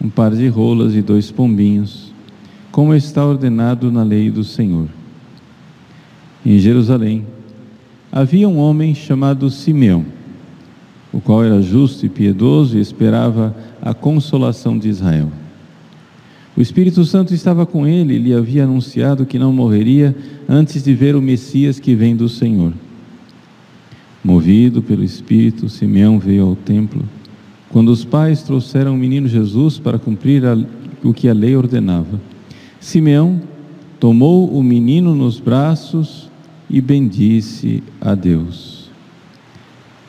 um par de rolas e dois pombinhos, como está ordenado na lei do Senhor. Em Jerusalém havia um homem chamado Simeão, o qual era justo e piedoso e esperava a consolação de Israel. O Espírito Santo estava com ele e lhe havia anunciado que não morreria antes de ver o Messias que vem do Senhor. Movido pelo Espírito, Simeão veio ao templo. Quando os pais trouxeram o menino Jesus para cumprir a, o que a lei ordenava, Simeão tomou o menino nos braços e bendisse a Deus.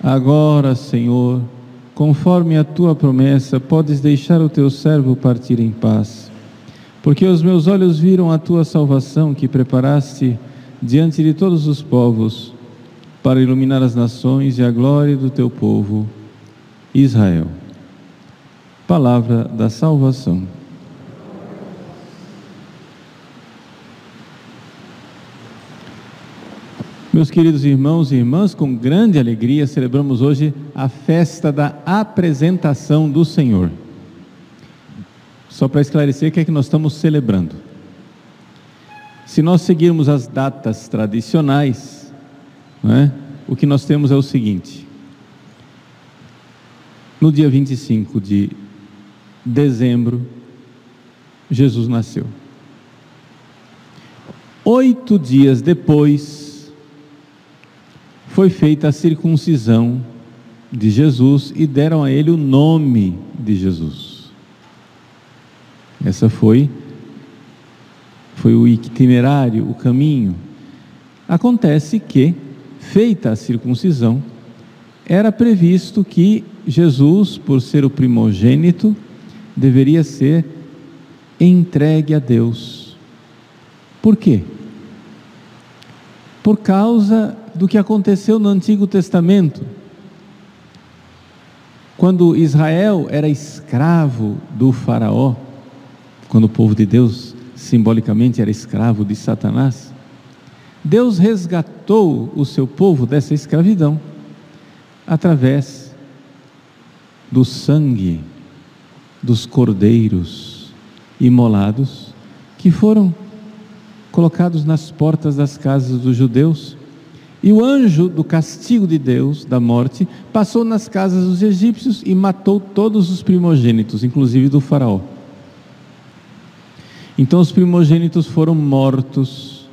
Agora, Senhor, conforme a tua promessa, podes deixar o teu servo partir em paz porque os meus olhos viram a tua salvação que preparaste diante de todos os povos, para iluminar as nações e a glória do teu povo, Israel. Palavra da salvação. Meus queridos irmãos e irmãs, com grande alegria celebramos hoje a festa da apresentação do Senhor. Só para esclarecer o que é que nós estamos celebrando. Se nós seguirmos as datas tradicionais, é? o que nós temos é o seguinte: no dia 25 de dezembro, Jesus nasceu. Oito dias depois, foi feita a circuncisão de Jesus e deram a ele o nome de Jesus. Essa foi foi o itinerário, o caminho. Acontece que, feita a circuncisão, era previsto que Jesus, por ser o primogênito, deveria ser entregue a Deus. Por quê? Por causa do que aconteceu no Antigo Testamento. Quando Israel era escravo do Faraó, quando o povo de Deus simbolicamente era escravo de Satanás, Deus resgatou o seu povo dessa escravidão através do sangue dos cordeiros imolados que foram colocados nas portas das casas dos judeus. E o anjo do castigo de Deus, da morte, passou nas casas dos egípcios e matou todos os primogênitos, inclusive do Faraó. Então os primogênitos foram mortos,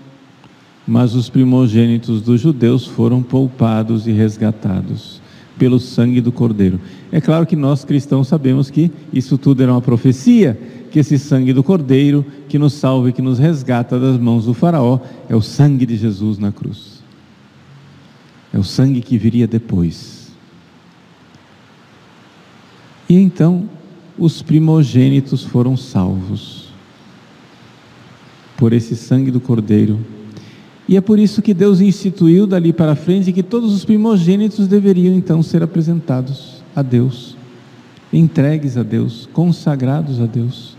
mas os primogênitos dos judeus foram poupados e resgatados pelo sangue do Cordeiro. É claro que nós cristãos sabemos que isso tudo era uma profecia, que esse sangue do Cordeiro que nos salva e que nos resgata das mãos do Faraó é o sangue de Jesus na cruz. É o sangue que viria depois. E então os primogênitos foram salvos por esse sangue do Cordeiro. E é por isso que Deus instituiu dali para frente que todos os primogênitos deveriam então ser apresentados a Deus, entregues a Deus, consagrados a Deus,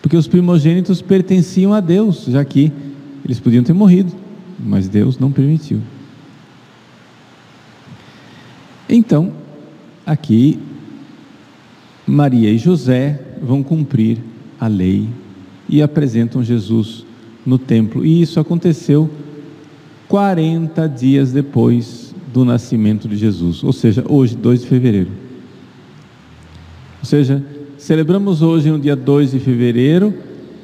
porque os primogênitos pertenciam a Deus, já que eles podiam ter morrido, mas Deus não permitiu. Então, aqui, Maria e José vão cumprir a lei e apresentam Jesus no templo. E isso aconteceu 40 dias depois do nascimento de Jesus, ou seja, hoje, 2 de fevereiro. Ou seja, celebramos hoje, no dia 2 de fevereiro,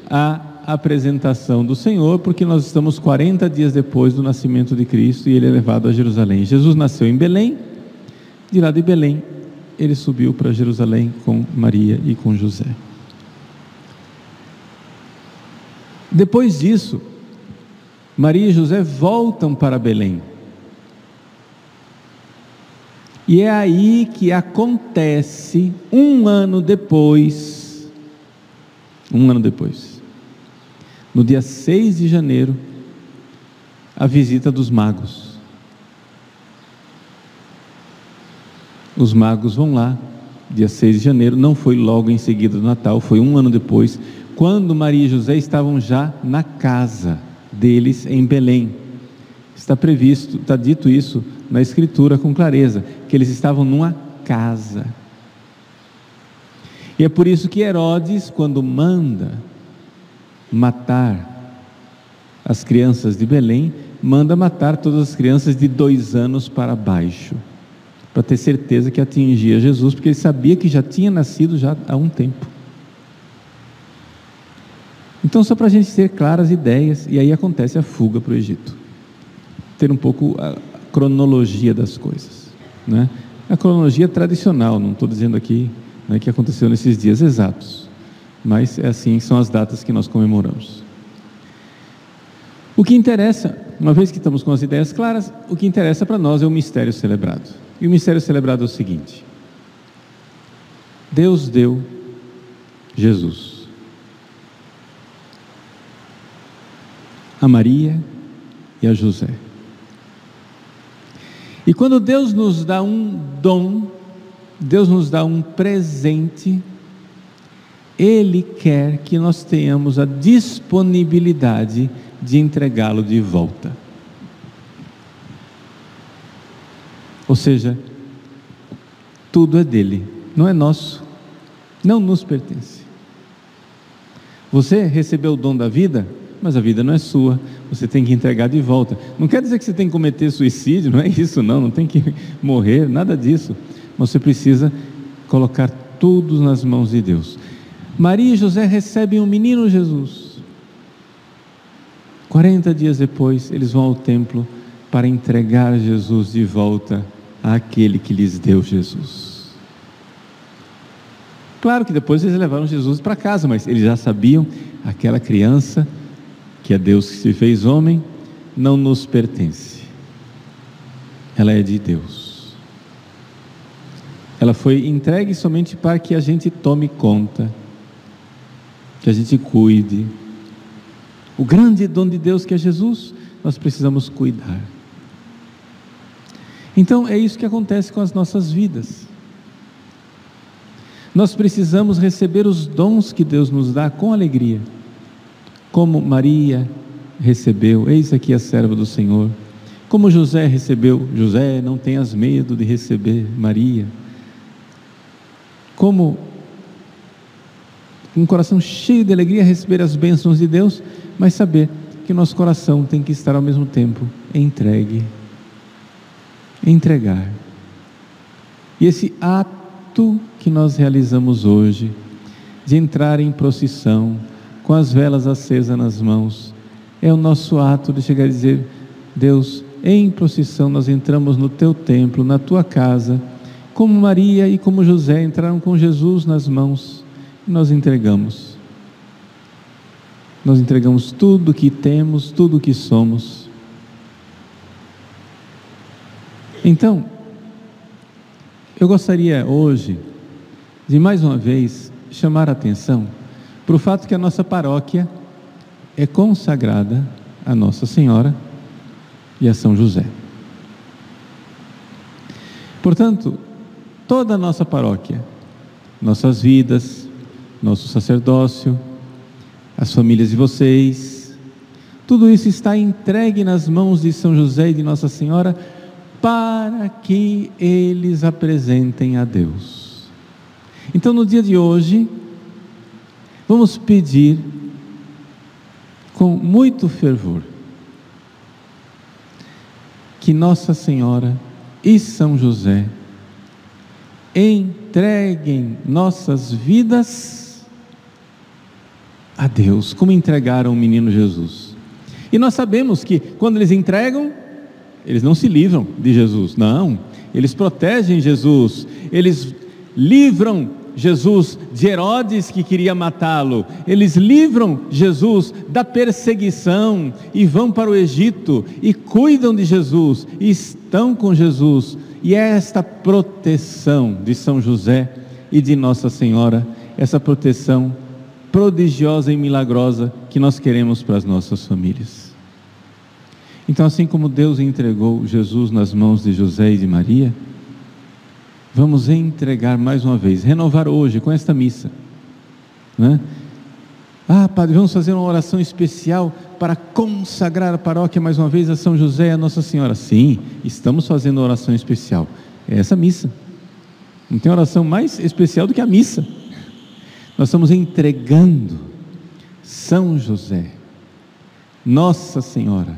a apresentação do Senhor, porque nós estamos 40 dias depois do nascimento de Cristo e ele é levado a Jerusalém. Jesus nasceu em Belém, de lá de Belém, ele subiu para Jerusalém com Maria e com José. Depois disso, Maria e José voltam para Belém. E é aí que acontece, um ano depois, um ano depois, no dia 6 de janeiro, a visita dos magos. Os magos vão lá, dia 6 de janeiro, não foi logo em seguida do Natal, foi um ano depois, quando Maria e José estavam já na casa deles em Belém. Está previsto, está dito isso na Escritura com clareza, que eles estavam numa casa. E é por isso que Herodes, quando manda matar as crianças de Belém, manda matar todas as crianças de dois anos para baixo, para ter certeza que atingia Jesus, porque ele sabia que já tinha nascido já há um tempo. Então, só para a gente ter claras ideias, e aí acontece a fuga para o Egito. Ter um pouco a cronologia das coisas. Né? A cronologia tradicional, não estou dizendo aqui né, que aconteceu nesses dias exatos, mas é assim, são as datas que nós comemoramos. O que interessa, uma vez que estamos com as ideias claras, o que interessa para nós é o mistério celebrado. E o mistério celebrado é o seguinte: Deus deu Jesus. A Maria e a José. E quando Deus nos dá um dom, Deus nos dá um presente, Ele quer que nós tenhamos a disponibilidade de entregá-lo de volta. Ou seja, tudo é dele, não é nosso, não nos pertence. Você recebeu o dom da vida? Mas a vida não é sua, você tem que entregar de volta. Não quer dizer que você tem que cometer suicídio, não é isso, não, não tem que morrer, nada disso. Você precisa colocar tudo nas mãos de Deus. Maria e José recebem o menino Jesus. 40 dias depois, eles vão ao templo para entregar Jesus de volta àquele que lhes deu Jesus. Claro que depois eles levaram Jesus para casa, mas eles já sabiam aquela criança que é Deus que se fez homem, não nos pertence. Ela é de Deus. Ela foi entregue somente para que a gente tome conta, que a gente cuide. O grande dom de Deus que é Jesus, nós precisamos cuidar. Então é isso que acontece com as nossas vidas. Nós precisamos receber os dons que Deus nos dá com alegria como Maria recebeu, eis aqui a serva do Senhor. Como José recebeu, José, não tenhas medo de receber Maria. Como um coração cheio de alegria receber as bênçãos de Deus, mas saber que nosso coração tem que estar ao mesmo tempo entregue. Entregar. E esse ato que nós realizamos hoje, de entrar em procissão, com as velas acesas nas mãos. É o nosso ato de chegar a dizer: Deus, em procissão nós entramos no teu templo, na tua casa, como Maria e como José entraram com Jesus nas mãos e nós entregamos. Nós entregamos tudo o que temos, tudo o que somos. Então, eu gostaria hoje de mais uma vez chamar a atenção para o fato que a nossa paróquia é consagrada a Nossa Senhora e a São José. Portanto, toda a nossa paróquia, nossas vidas, nosso sacerdócio, as famílias de vocês, tudo isso está entregue nas mãos de São José e de Nossa Senhora para que eles apresentem a Deus. Então, no dia de hoje, Vamos pedir com muito fervor que Nossa Senhora e São José, em entreguem nossas vidas a Deus, como entregaram o menino Jesus. E nós sabemos que quando eles entregam, eles não se livram de Jesus, não, eles protegem Jesus, eles livram Jesus de Herodes que queria matá-lo, eles livram Jesus da perseguição e vão para o Egito e cuidam de Jesus, e estão com Jesus, e é esta proteção de São José e de Nossa Senhora, essa proteção prodigiosa e milagrosa que nós queremos para as nossas famílias. Então, assim como Deus entregou Jesus nas mãos de José e de Maria, vamos entregar mais uma vez, renovar hoje com esta missa. Né? Ah, Padre, vamos fazer uma oração especial para consagrar a paróquia mais uma vez a São José e a Nossa Senhora. Sim, estamos fazendo uma oração especial. É essa missa. Não tem oração mais especial do que a missa. Nós estamos entregando São José, Nossa Senhora,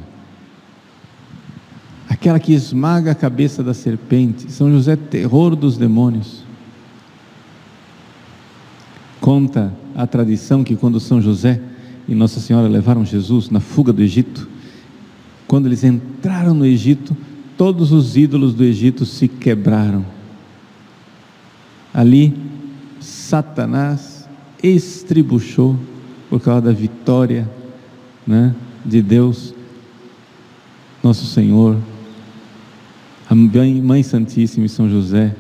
aquela que esmaga a cabeça da serpente. São José, terror dos demônios. Conta a tradição que quando São José e Nossa Senhora levaram Jesus na fuga do Egito, quando eles entraram no Egito, todos os ídolos do Egito se quebraram. Ali, Satanás estribuchou por causa da vitória né, de Deus, nosso Senhor, a Mãe Santíssima e São José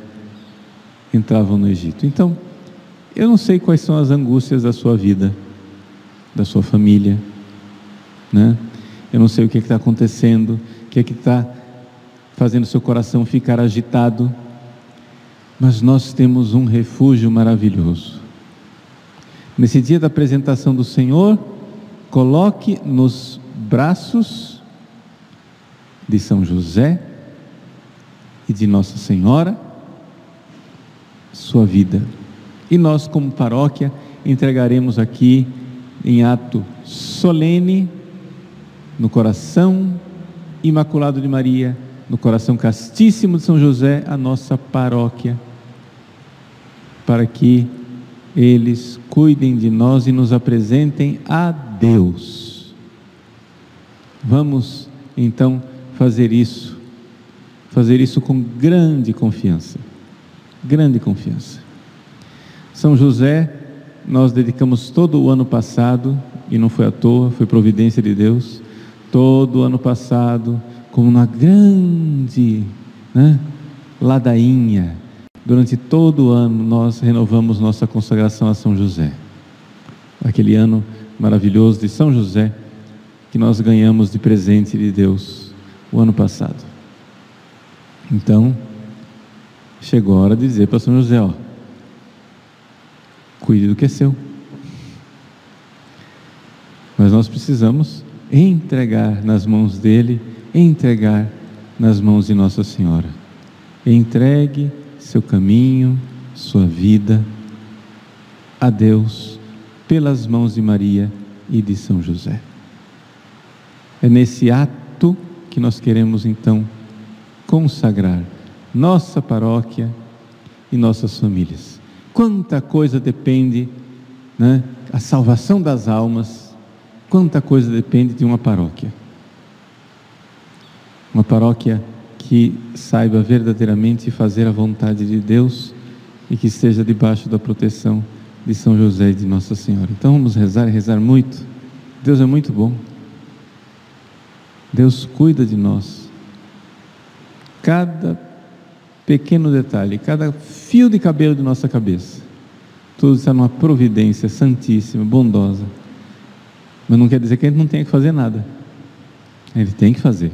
entravam no Egito. Então, eu não sei quais são as angústias da sua vida, da sua família, né? Eu não sei o que é está acontecendo, o que é que está fazendo seu coração ficar agitado, mas nós temos um refúgio maravilhoso. Nesse dia da apresentação do Senhor, coloque nos braços de São José e de Nossa Senhora sua vida. E nós, como paróquia, entregaremos aqui em ato solene, no coração imaculado de Maria, no coração castíssimo de São José, a nossa paróquia, para que eles cuidem de nós e nos apresentem a Deus. Vamos então fazer isso fazer isso com grande confiança. Grande confiança. São José, nós dedicamos todo o ano passado, e não foi à toa, foi providência de Deus, todo o ano passado, com uma grande né, ladainha. Durante todo o ano, nós renovamos nossa consagração a São José. Aquele ano maravilhoso de São José, que nós ganhamos de presente de Deus o ano passado. Então, chegou a hora de dizer para São José: ó, cuide do que é seu. Mas nós precisamos entregar nas mãos dele, entregar nas mãos de Nossa Senhora. Entregue seu caminho, sua vida a Deus pelas mãos de Maria e de São José. É nesse ato que nós queremos então consagrar nossa paróquia e nossas famílias. Quanta coisa depende, né? A salvação das almas, quanta coisa depende de uma paróquia. Uma paróquia que saiba verdadeiramente fazer a vontade de Deus e que esteja debaixo da proteção de São José e de Nossa Senhora. Então vamos rezar e rezar muito. Deus é muito bom. Deus cuida de nós cada pequeno detalhe, cada fio de cabelo de nossa cabeça. Tudo está numa providência santíssima, bondosa. Mas não quer dizer que a gente não tenha que fazer nada. Ele tem que fazer,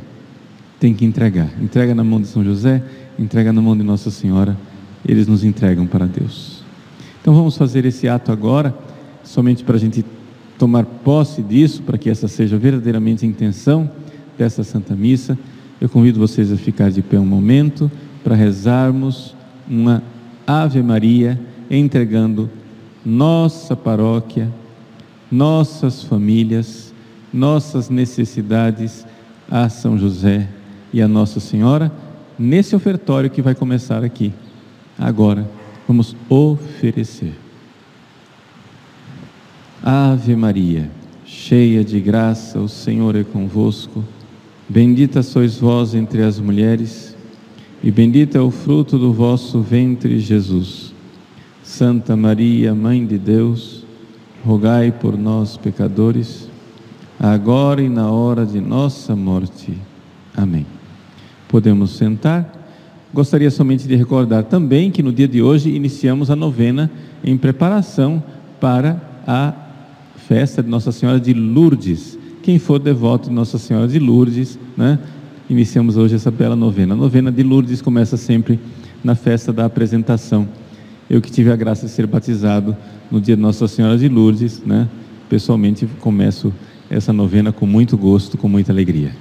tem que entregar. Entrega na mão de São José, entrega na mão de Nossa Senhora, eles nos entregam para Deus. Então vamos fazer esse ato agora, somente para a gente tomar posse disso, para que essa seja verdadeiramente a intenção dessa Santa Missa. Eu convido vocês a ficar de pé um momento para rezarmos uma Ave Maria entregando nossa paróquia, nossas famílias, nossas necessidades a São José e a Nossa Senhora nesse ofertório que vai começar aqui agora. Vamos oferecer. Ave Maria, cheia de graça, o Senhor é convosco. Bendita sois vós entre as mulheres, e bendito é o fruto do vosso ventre, Jesus. Santa Maria, Mãe de Deus, rogai por nós, pecadores, agora e na hora de nossa morte. Amém. Podemos sentar. Gostaria somente de recordar também que no dia de hoje iniciamos a novena em preparação para a festa de Nossa Senhora de Lourdes. Quem for devoto de Nossa Senhora de Lourdes, né? Iniciamos hoje essa bela novena. A novena de Lourdes começa sempre na festa da apresentação. Eu que tive a graça de ser batizado no dia de Nossa Senhora de Lourdes, né? Pessoalmente começo essa novena com muito gosto, com muita alegria.